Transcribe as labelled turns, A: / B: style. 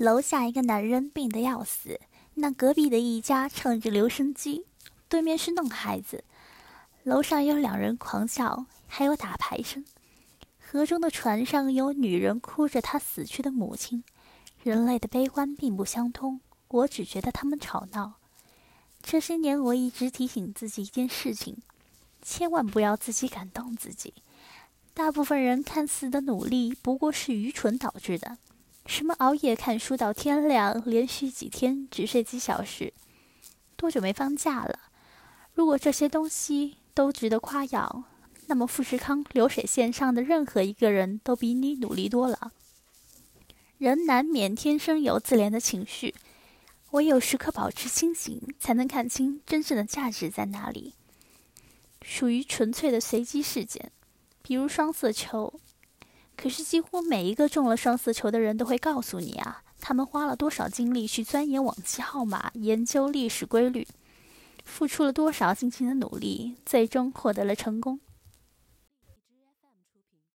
A: 楼下一个男人病得要死，那隔壁的一家唱着留声机，对面是弄孩子，楼上有两人狂笑，还有打牌声。河中的船上有女人哭着她死去的母亲。人类的悲欢并不相通，我只觉得他们吵闹。这些年，我一直提醒自己一件事情：千万不要自己感动自己。大部分人看似的努力，不过是愚蠢导致的。什么熬夜看书到天亮，连续几天只睡几小时，多久没放假了？如果这些东西都值得夸耀，那么富士康流水线上的任何一个人都比你努力多了。人难免天生有自怜的情绪，唯有时刻保持清醒，才能看清真正的价值在哪里。属于纯粹的随机事件，比如双色球。可是几乎每一个中了双色球的人都会告诉你啊，他们花了多少精力去钻研往期号码、研究历史规律，付出了多少辛勤的努力，最终获得了成功。